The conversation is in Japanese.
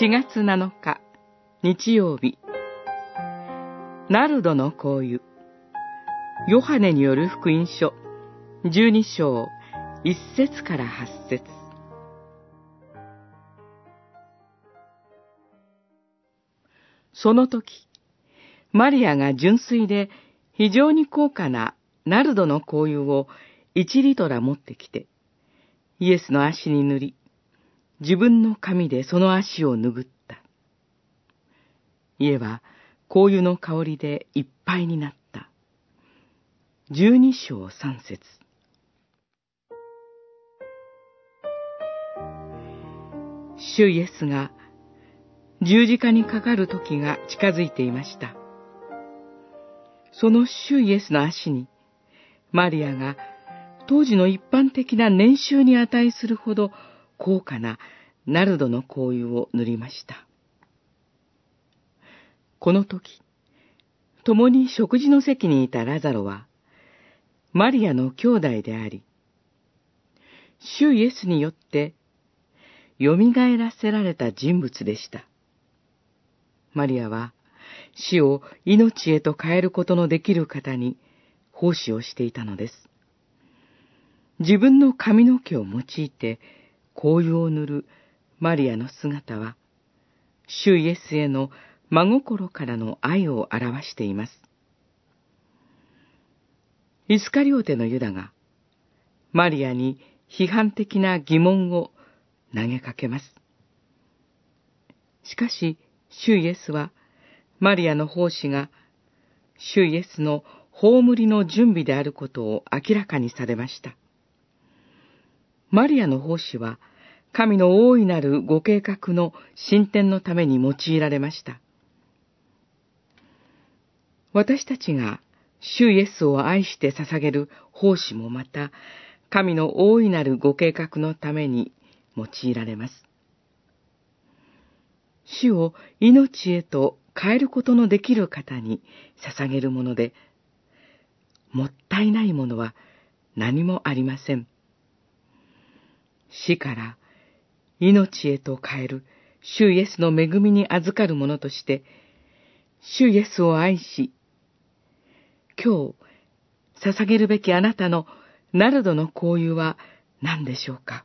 4月7日日曜日。ナルドの香油ヨハネによる福音書。12章1節から8節。その時、マリアが純粋で非常に高価なナルドの香油を1リトラ持ってきて、イエスの足に塗り、自分の髪でその足を拭った。家は香油の香りでいっぱいになった。十二章三節主イエスが十字架にかかる時が近づいていました。その主イエスの足に、マリアが当時の一般的な年収に値するほど高価なナルドの香油を塗りました。この時、共に食事の席にいたラザロは、マリアの兄弟であり、主イエスによって蘇らせられた人物でした。マリアは死を命へと変えることのできる方に奉仕をしていたのです。自分の髪の毛を用いて紅葉を塗るマリアの姿は、主イエスへの真心からの愛を表しています。イスカリオテのユダが、マリアに批判的な疑問を投げかけます。しかし、主イエスは、マリアの奉仕が、主イエスの葬りの準備であることを明らかにされました。マリアの奉仕は、神の大いなるご計画の進展のために用いられました。私たちが主イエスを愛して捧げる奉仕もまた、神の大いなるご計画のために用いられます。主を命へと変えることのできる方に捧げるもので、もったいないものは何もありません。死から命へと変える。主イエスの恵みに預かる者として、主イエスを愛し、今日、捧げるべきあなたのナルドの交友は何でしょうか？